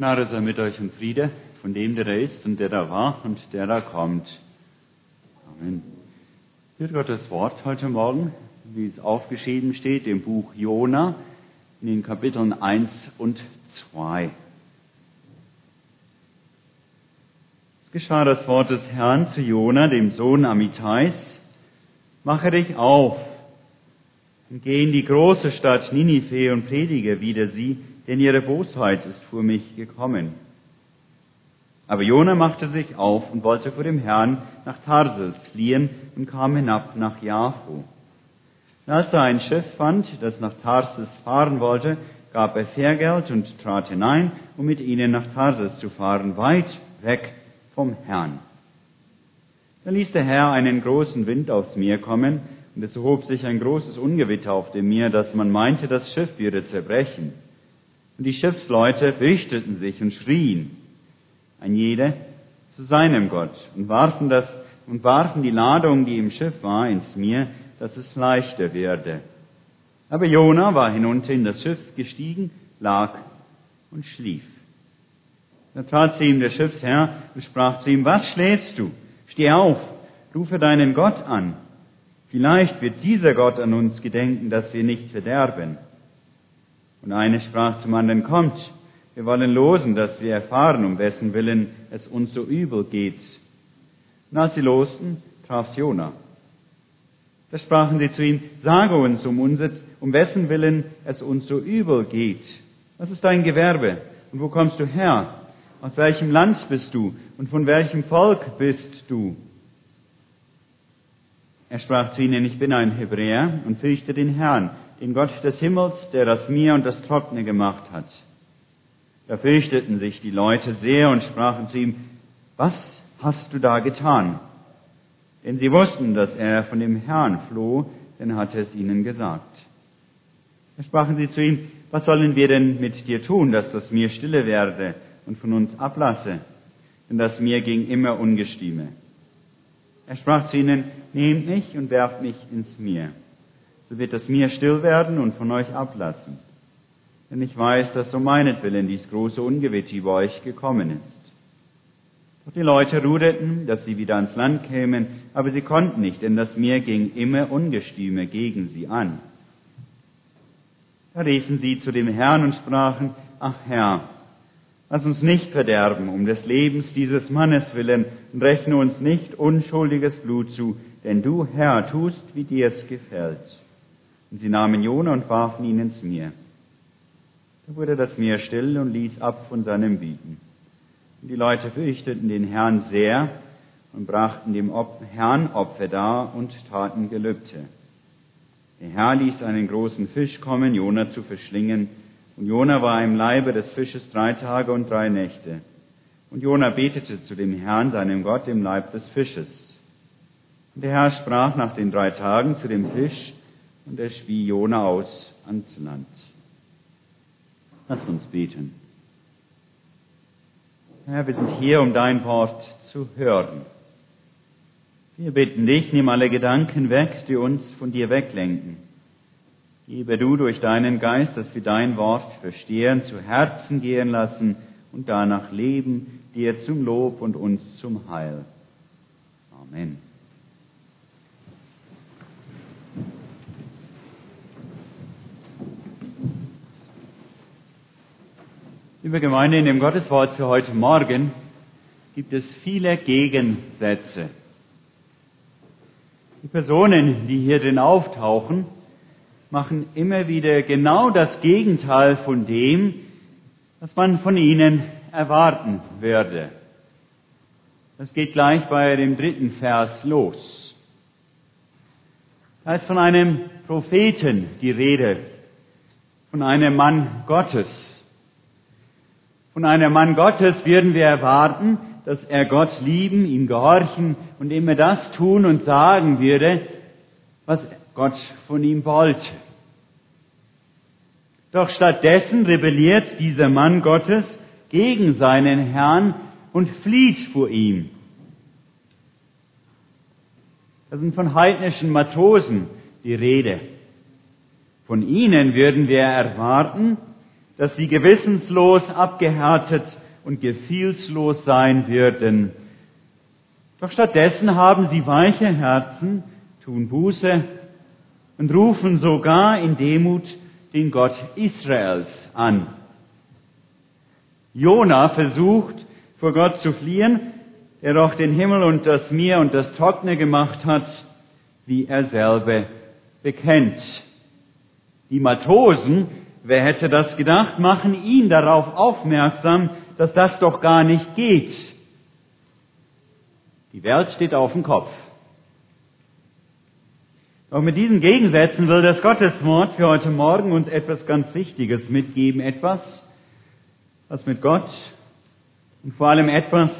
Gnade sei mit euch und Friede von dem, der da ist und der da war und der da kommt. Amen. Hört Gottes Wort heute Morgen, wie es aufgeschrieben steht im Buch Jona in den Kapiteln 1 und 2. Es geschah das Wort des Herrn zu Jona, dem Sohn Amitais. Mache dich auf und geh in die große Stadt Ninive und predige wider sie, denn ihre Bosheit ist vor mich gekommen. Aber Jona machte sich auf und wollte vor dem Herrn nach Tarsis fliehen und kam hinab nach Jaffo. Als er ein Schiff fand, das nach Tarsis fahren wollte, gab er Fährgeld und trat hinein, um mit ihnen nach Tarsis zu fahren, weit weg vom Herrn. Da ließ der Herr einen großen Wind aufs Meer kommen, und es erhob sich ein großes Ungewitter auf dem Meer, dass man meinte, das Schiff würde zerbrechen. Und die Schiffsleute fürchteten sich und schrien, ein jeder zu seinem Gott, und warfen das, und warfen die Ladung, die im Schiff war, ins Meer, dass es leichter werde. Aber Jona war hinunter in das Schiff gestiegen, lag und schlief. Da trat zu ihm der Schiffsherr und sprach zu ihm, was schläfst du? Steh auf, rufe deinen Gott an. Vielleicht wird dieser Gott an uns gedenken, dass wir nicht verderben. Und eine sprach zum anderen, kommt, wir wollen losen, dass wir erfahren, um wessen Willen es uns so übel geht. Und als sie losten, traf Jona. Da sprachen sie zu ihm, sage uns, um, unser, um wessen Willen es uns so übel geht. Was ist dein Gewerbe? Und wo kommst du her? Aus welchem Land bist du? Und von welchem Volk bist du? Er sprach zu ihnen, ich bin ein Hebräer und fürchte den Herrn, den Gott des Himmels, der das Meer und das Trockene gemacht hat. Da fürchteten sich die Leute sehr und sprachen zu ihm, was hast du da getan? Denn sie wussten, dass er von dem Herrn floh, denn hatte es ihnen gesagt. Da sprachen sie zu ihm, was sollen wir denn mit dir tun, dass das Meer stille werde und von uns ablasse? Denn das Meer ging immer ungestüme. Er sprach zu ihnen, nehmt mich und werft mich ins Meer. So wird das Meer still werden und von euch ablassen. Denn ich weiß, dass um meinetwillen dies große Ungewitter über euch gekommen ist. Doch die Leute ruderten, dass sie wieder ans Land kämen, aber sie konnten nicht, denn das Meer ging immer ungestüme gegen sie an. Da riefen sie zu dem Herrn und sprachen, ach Herr, Lass uns nicht verderben um des Lebens dieses Mannes willen und rechne uns nicht unschuldiges Blut zu, denn du, Herr, tust, wie dir es gefällt. Und sie nahmen Jona und warfen ihn ins Meer. Da wurde das Meer still und ließ ab von seinem Bieten. Und die Leute fürchteten den Herrn sehr und brachten dem Herrn Opfer dar und taten Gelübde. Der Herr ließ einen großen Fisch kommen, Jona zu verschlingen, und Jona war im Leibe des Fisches drei Tage und drei Nächte. Und Jona betete zu dem Herrn, seinem Gott, im Leib des Fisches. Und der Herr sprach nach den drei Tagen zu dem Fisch, und er spie Jona aus ans Land. Lass uns beten. Herr, wir sind hier, um dein Wort zu hören. Wir bitten dich, nimm alle Gedanken weg, die uns von dir weglenken. Gebe du durch deinen Geist, dass wir dein Wort verstehen, zu Herzen gehen lassen und danach leben, dir zum Lob und uns zum Heil. Amen. Liebe Gemeinde, in dem Gotteswort für heute Morgen gibt es viele Gegensätze. Die Personen, die hier drin auftauchen, machen immer wieder genau das Gegenteil von dem, was man von ihnen erwarten würde. Das geht gleich bei dem dritten Vers los. Da ist von einem Propheten die Rede, von einem Mann Gottes. Von einem Mann Gottes würden wir erwarten, dass er Gott lieben, ihm gehorchen und immer das tun und sagen würde, was Gott von ihm wollte. Doch stattdessen rebelliert dieser Mann Gottes gegen seinen Herrn und flieht vor ihm. Das sind von heidnischen Matrosen die Rede. Von ihnen würden wir erwarten, dass sie gewissenslos, abgehärtet und gefühlslos sein würden. Doch stattdessen haben sie weiche Herzen, tun Buße und rufen sogar in Demut den Gott Israels an. Jona versucht, vor Gott zu fliehen, der doch den Himmel und das Meer und das Trockene gemacht hat, wie er selber bekennt. Die Matrosen, wer hätte das gedacht, machen ihn darauf aufmerksam, dass das doch gar nicht geht. Die Welt steht auf dem Kopf. Doch mit diesen Gegensätzen will das Gotteswort für heute Morgen uns etwas ganz Wichtiges mitgeben. Etwas, was mit Gott und vor allem etwas,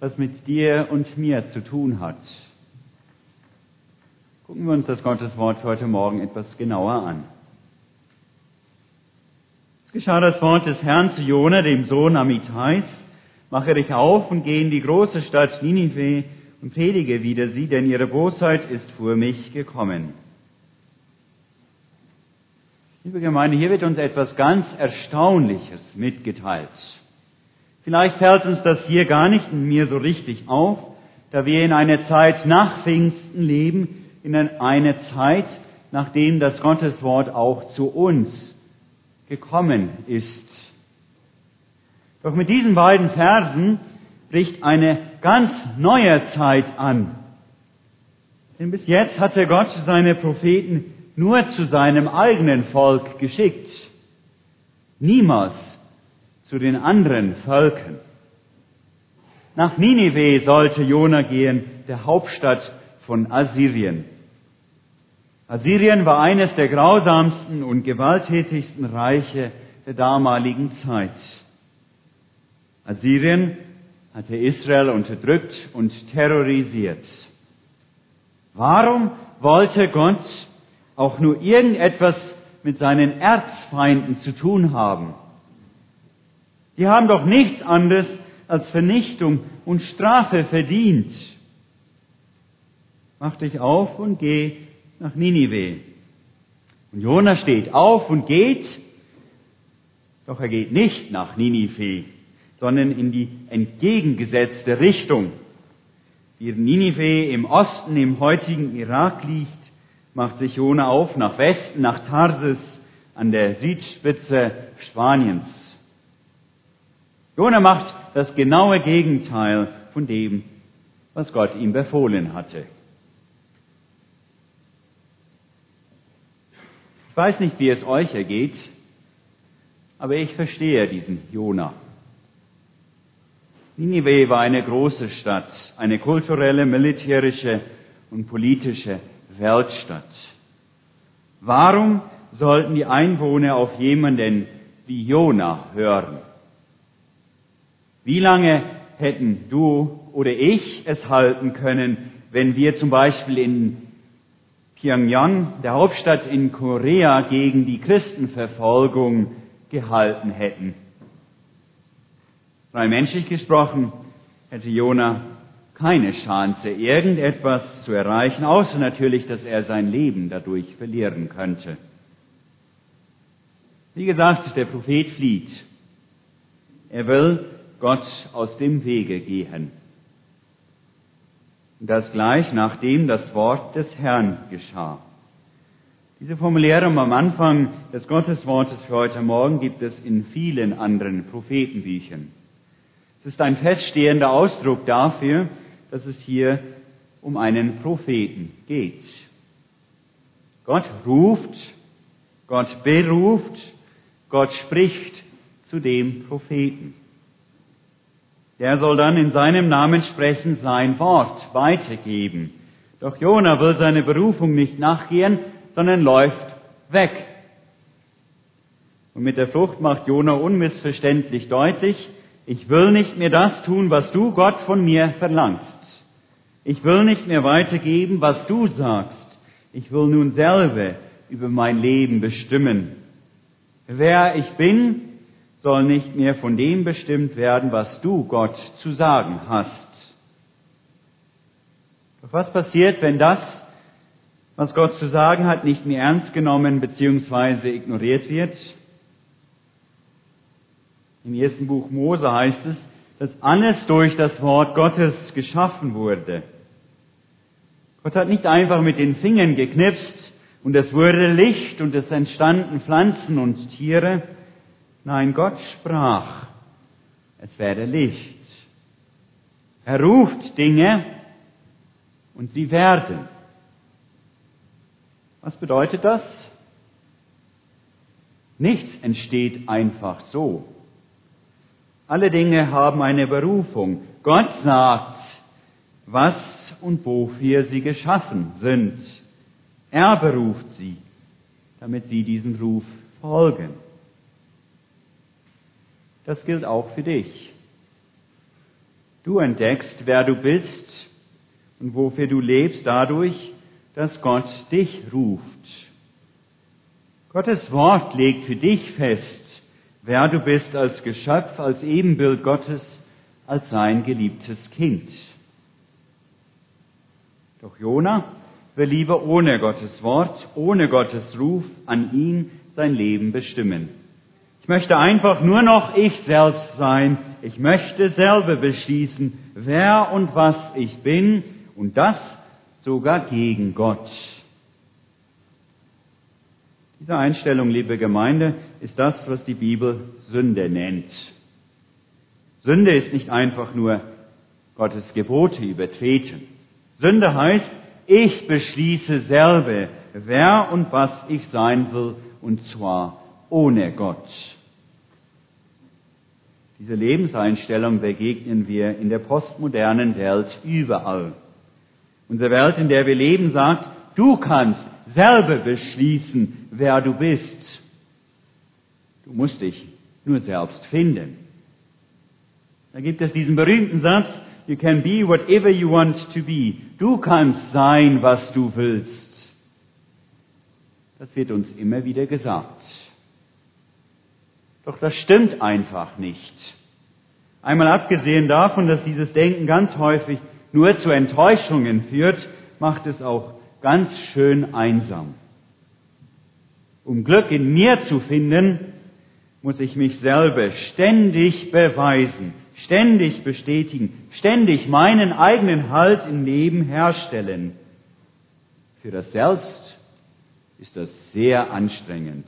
was mit dir und mir zu tun hat. Gucken wir uns das Gotteswort für heute Morgen etwas genauer an. Es geschah das Wort des Herrn zu Jona, dem Sohn Amitais, mache dich auf und geh in die große Stadt Ninive und predige wieder sie, denn ihre Bosheit ist vor mich gekommen. Liebe Gemeinde, hier wird uns etwas ganz Erstaunliches mitgeteilt. Vielleicht fällt uns das hier gar nicht in mir so richtig auf, da wir in einer Zeit nach Pfingsten leben, in einer Zeit, nachdem das Gotteswort auch zu uns gekommen ist. Doch mit diesen beiden Versen bricht eine ganz neue Zeit an. Denn bis jetzt hatte Gott seine Propheten nur zu seinem eigenen Volk geschickt. Niemals zu den anderen Völkern. Nach Ninive sollte Jona gehen, der Hauptstadt von Assyrien. Assyrien war eines der grausamsten und gewalttätigsten Reiche der damaligen Zeit. Assyrien hatte Israel unterdrückt und terrorisiert. Warum wollte Gott auch nur irgendetwas mit seinen Erzfeinden zu tun haben? Die haben doch nichts anderes als Vernichtung und Strafe verdient. Mach dich auf und geh nach Ninive. Und Jona steht auf und geht, doch er geht nicht nach Ninive, sondern in die entgegengesetzte Richtung. Während Ninive im Osten, im heutigen Irak liegt, macht sich Jona auf nach Westen, nach Tarsis, an der Südspitze Spaniens. Jona macht das genaue Gegenteil von dem, was Gott ihm befohlen hatte. Ich weiß nicht, wie es euch ergeht, aber ich verstehe diesen Jona. Ninive war eine große Stadt, eine kulturelle, militärische und politische Weltstadt. Warum sollten die Einwohner auf jemanden wie Jona hören? Wie lange hätten du oder ich es halten können, wenn wir zum Beispiel in Pyongyang, der Hauptstadt in Korea, gegen die Christenverfolgung gehalten hätten? Rein menschlich gesprochen hätte Jona keine Chance, irgendetwas zu erreichen, außer natürlich, dass er sein Leben dadurch verlieren könnte. Wie gesagt, der Prophet flieht. Er will Gott aus dem Wege gehen. Das gleich nachdem das Wort des Herrn geschah. Diese Formulierung am Anfang des Gotteswortes für heute Morgen gibt es in vielen anderen Prophetenbüchern. Es ist ein feststehender Ausdruck dafür, dass es hier um einen Propheten geht. Gott ruft, Gott beruft, Gott spricht zu dem Propheten. Der soll dann in seinem Namen sprechen, sein Wort weitergeben. Doch Jona will seine Berufung nicht nachgehen, sondern läuft weg. Und mit der Flucht macht Jona unmissverständlich deutlich, ich will nicht mehr das tun, was du Gott von mir verlangst. Ich will nicht mehr weitergeben, was du sagst. Ich will nun selber über mein Leben bestimmen. Wer ich bin, soll nicht mehr von dem bestimmt werden, was du, Gott, zu sagen hast. Doch was passiert, wenn das, was Gott zu sagen hat, nicht mehr ernst genommen bzw. ignoriert wird? Im ersten Buch Mose heißt es, dass alles durch das Wort Gottes geschaffen wurde. Gott hat nicht einfach mit den Fingern geknipst und es wurde Licht und es entstanden Pflanzen und Tiere. Nein, Gott sprach, es werde Licht. Er ruft Dinge und sie werden. Was bedeutet das? Nichts entsteht einfach so. Alle Dinge haben eine Berufung. Gott sagt, was und wofür sie geschaffen sind. Er beruft sie, damit sie diesem Ruf folgen. Das gilt auch für dich. Du entdeckst, wer du bist und wofür du lebst dadurch, dass Gott dich ruft. Gottes Wort legt für dich fest, wer du bist als Geschöpf, als Ebenbild Gottes, als sein geliebtes Kind. Doch Jona will lieber ohne Gottes Wort, ohne Gottes Ruf an ihn sein Leben bestimmen. Ich möchte einfach nur noch ich selbst sein. Ich möchte selber beschließen, wer und was ich bin und das sogar gegen Gott. Diese Einstellung, liebe Gemeinde, ist das, was die Bibel Sünde nennt. Sünde ist nicht einfach nur Gottes Gebote übertreten. Sünde heißt, ich beschließe selber, wer und was ich sein will, und zwar ohne Gott. Diese Lebenseinstellung begegnen wir in der postmodernen Welt überall. Unsere Welt, in der wir leben, sagt, du kannst selber beschließen, wer du bist. Du musst dich nur selbst finden. Da gibt es diesen berühmten Satz, you can be whatever you want to be. Du kannst sein, was du willst. Das wird uns immer wieder gesagt. Doch das stimmt einfach nicht. Einmal abgesehen davon, dass dieses Denken ganz häufig nur zu Enttäuschungen führt, macht es auch ganz schön einsam. Um Glück in mir zu finden, muss ich mich selber ständig beweisen, ständig bestätigen, ständig meinen eigenen Halt im Leben herstellen. Für das Selbst ist das sehr anstrengend.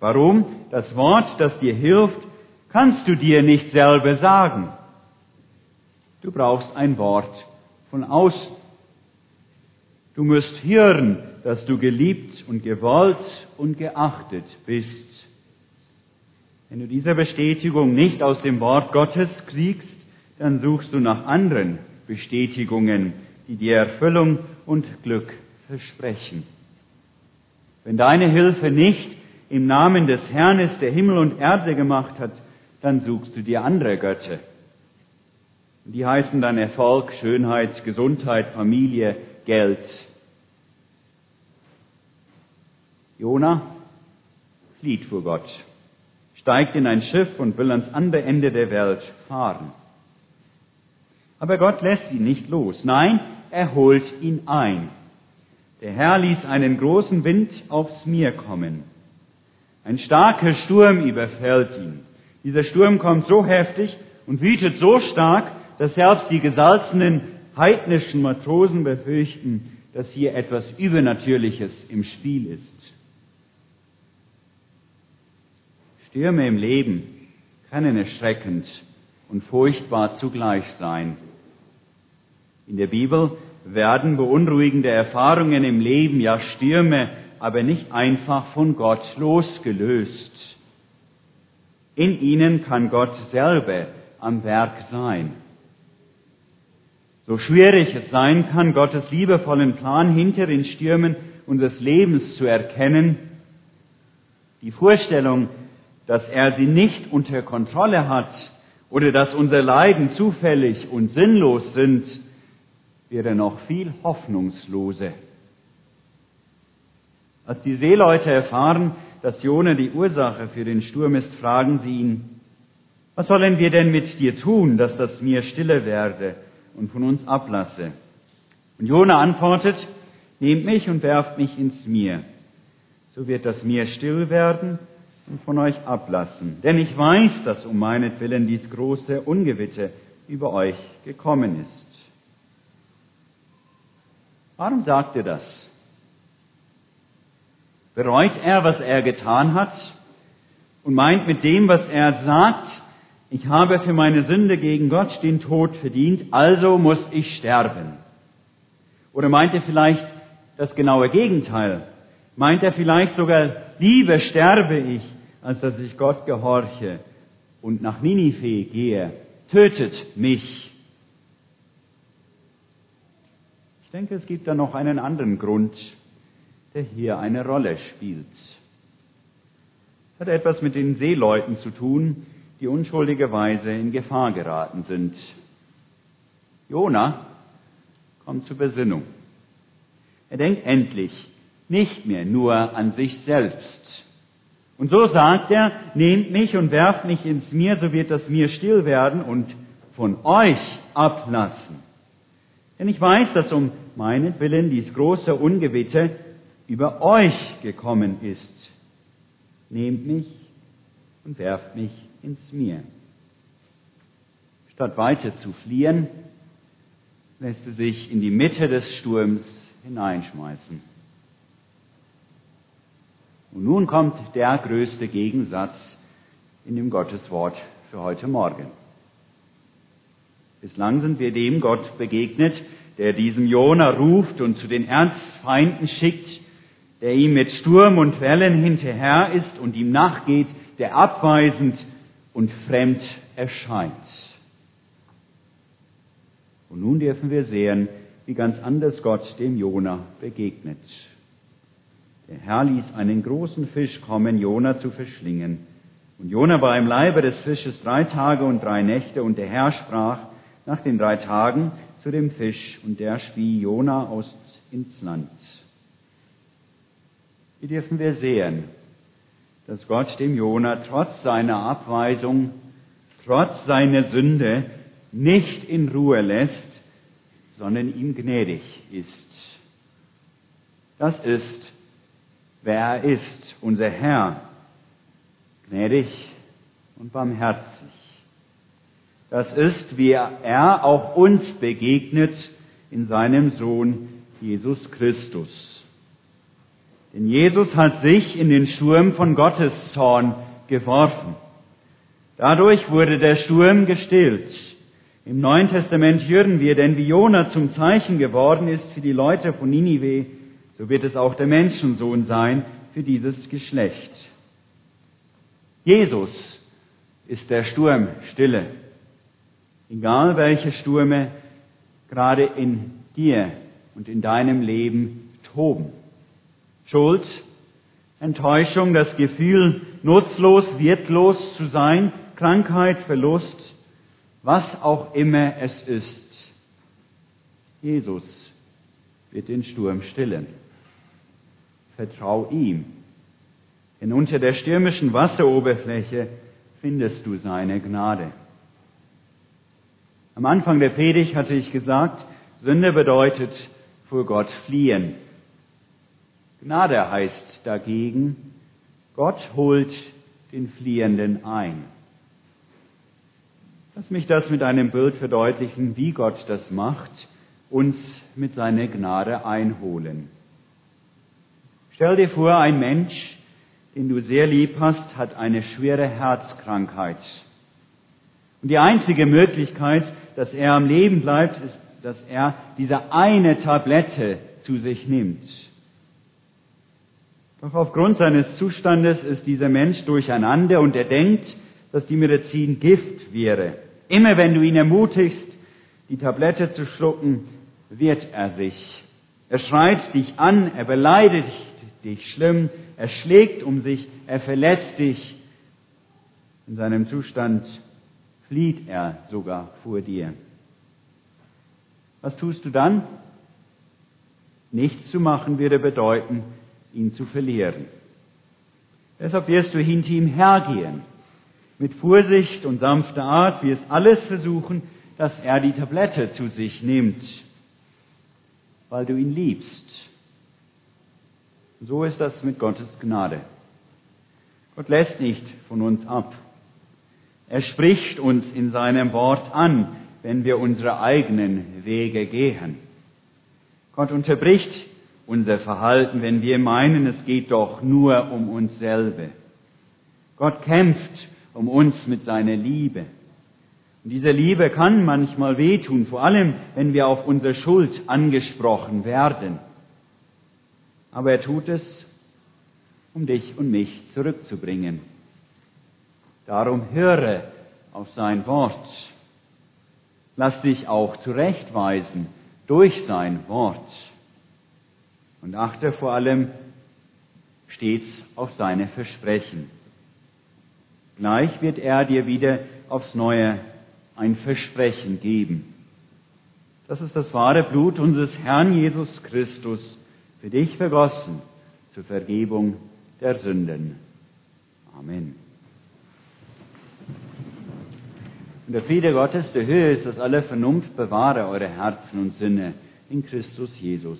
Warum? Das Wort, das dir hilft, kannst du dir nicht selber sagen. Du brauchst ein Wort von außen. Du musst hören, dass du geliebt und gewollt und geachtet bist. Wenn du diese Bestätigung nicht aus dem Wort Gottes kriegst, dann suchst du nach anderen Bestätigungen, die dir Erfüllung und Glück versprechen. Wenn deine Hilfe nicht im Namen des Herrn ist, der Himmel und Erde gemacht hat, dann suchst du dir andere Götter. Die heißen dann Erfolg, Schönheit, Gesundheit, Familie, Geld. Jona flieht vor Gott, steigt in ein Schiff und will ans andere Ende der Welt fahren. Aber Gott lässt ihn nicht los. Nein, er holt ihn ein. Der Herr ließ einen großen Wind aufs Meer kommen. Ein starker Sturm überfällt ihn. Dieser Sturm kommt so heftig und wütet so stark, dass selbst die gesalzenen heidnischen Matrosen befürchten, dass hier etwas Übernatürliches im Spiel ist. Stürme im Leben können erschreckend und furchtbar zugleich sein. In der Bibel werden beunruhigende Erfahrungen im Leben, ja Stürme, aber nicht einfach von Gott losgelöst. In ihnen kann Gott selber am Werk sein. So schwierig es sein kann, Gottes liebevollen Plan hinter den Stürmen unseres Lebens zu erkennen, die Vorstellung, dass er sie nicht unter Kontrolle hat oder dass unsere Leiden zufällig und sinnlos sind, wäre noch viel hoffnungsloser. Als die Seeleute erfahren, dass Jona die Ursache für den Sturm ist, fragen sie ihn, was sollen wir denn mit dir tun, dass das Meer stille werde und von uns ablasse? Und Jona antwortet, nehmt mich und werft mich ins Meer. So wird das Meer still werden und von euch ablassen. Denn ich weiß, dass um meinetwillen dies große Ungewitter über euch gekommen ist. Warum sagt er das? Bereut er, was er getan hat und meint mit dem, was er sagt, ich habe für meine Sünde gegen Gott den Tod verdient, also muss ich sterben. Oder meint er vielleicht das genaue Gegenteil? Meint er vielleicht sogar, lieber sterbe ich, als dass ich Gott gehorche und nach Ninive gehe? Tötet mich. Ich denke, es gibt da noch einen anderen Grund, der hier eine Rolle spielt. Es hat etwas mit den Seeleuten zu tun, die unschuldigerweise in Gefahr geraten sind. Jona kommt zur Besinnung. Er denkt endlich nicht mehr nur an sich selbst. Und so sagt er, nehmt mich und werft mich ins Meer, so wird das Meer still werden und von euch ablassen. Denn ich weiß, dass um meinetwillen dies große Ungewitter über euch gekommen ist. Nehmt mich und werft mich ins Meer. Statt weiter zu fliehen, lässt er sich in die Mitte des Sturms hineinschmeißen. Und nun kommt der größte Gegensatz in dem Gotteswort für heute Morgen. Bislang sind wir dem Gott begegnet, der diesem Jona ruft und zu den Erzfeinden schickt, der ihm mit Sturm und Wellen hinterher ist und ihm nachgeht, der abweisend und fremd erscheint. Und nun dürfen wir sehen, wie ganz anders Gott dem Jona begegnet. Der Herr ließ einen großen Fisch kommen, Jona zu verschlingen. Und Jona war im Leibe des Fisches drei Tage und drei Nächte, und der Herr sprach nach den drei Tagen zu dem Fisch, und der spie Jona aus ins Land. Hier dürfen wir sehen, dass Gott dem Jona trotz seiner Abweisung, trotz seiner Sünde nicht in Ruhe lässt, sondern ihm gnädig ist. Das ist, wer er ist, unser Herr, gnädig und barmherzig. Das ist, wie er auch uns begegnet in seinem Sohn Jesus Christus. Denn Jesus hat sich in den Sturm von Gottes Zorn geworfen. Dadurch wurde der Sturm gestillt. Im Neuen Testament hören wir, denn wie Jona zum Zeichen geworden ist für die Leute von Ninive, so wird es auch der Menschensohn sein für dieses Geschlecht. Jesus ist der Sturmstille. Egal welche Stürme gerade in dir und in deinem Leben toben. Schuld, Enttäuschung, das Gefühl, nutzlos, wertlos zu sein, Krankheit, Verlust, was auch immer es ist. Jesus wird den Sturm stillen. Vertrau ihm, denn unter der stürmischen Wasseroberfläche findest du seine Gnade. Am Anfang der Predigt hatte ich gesagt, Sünde bedeutet vor Gott fliehen. Gnade heißt dagegen, Gott holt den Fliehenden ein. Lass mich das mit einem Bild verdeutlichen, wie Gott das macht, uns mit seiner Gnade einholen. Stell dir vor, ein Mensch, den du sehr lieb hast, hat eine schwere Herzkrankheit. Und die einzige Möglichkeit, dass er am Leben bleibt, ist, dass er diese eine Tablette zu sich nimmt. Doch aufgrund seines Zustandes ist dieser Mensch durcheinander und er denkt, dass die Medizin Gift wäre. Immer wenn du ihn ermutigst, die Tablette zu schlucken, wird er sich. Er schreit dich an, er beleidigt dich schlimm, er schlägt um sich, er verletzt dich. In seinem Zustand flieht er sogar vor dir. Was tust du dann? Nichts zu machen würde bedeuten, ihn zu verlieren. Deshalb wirst du hinter ihm hergehen. Mit Vorsicht und sanfter Art wirst alles versuchen, dass er die Tablette zu sich nimmt, weil du ihn liebst. So ist das mit Gottes Gnade. Gott lässt nicht von uns ab. Er spricht uns in seinem Wort an, wenn wir unsere eigenen Wege gehen. Gott unterbricht unser Verhalten, wenn wir meinen, es geht doch nur um uns selber. Gott kämpft um uns mit seiner Liebe. Und diese Liebe kann manchmal wehtun, vor allem wenn wir auf unsere Schuld angesprochen werden. Aber er tut es, um dich und mich zurückzubringen. Darum höre auf sein Wort. Lass dich auch zurechtweisen durch sein Wort. Und achte vor allem stets auf seine Versprechen. Gleich wird er dir wieder aufs Neue ein Versprechen geben. Das ist das wahre Blut unseres Herrn Jesus Christus, für dich vergossen zur Vergebung der Sünden. Amen. Und der Friede Gottes, der Höhe ist, dass alle Vernunft bewahre eure Herzen und Sinne in Christus Jesus.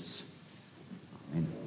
Amen.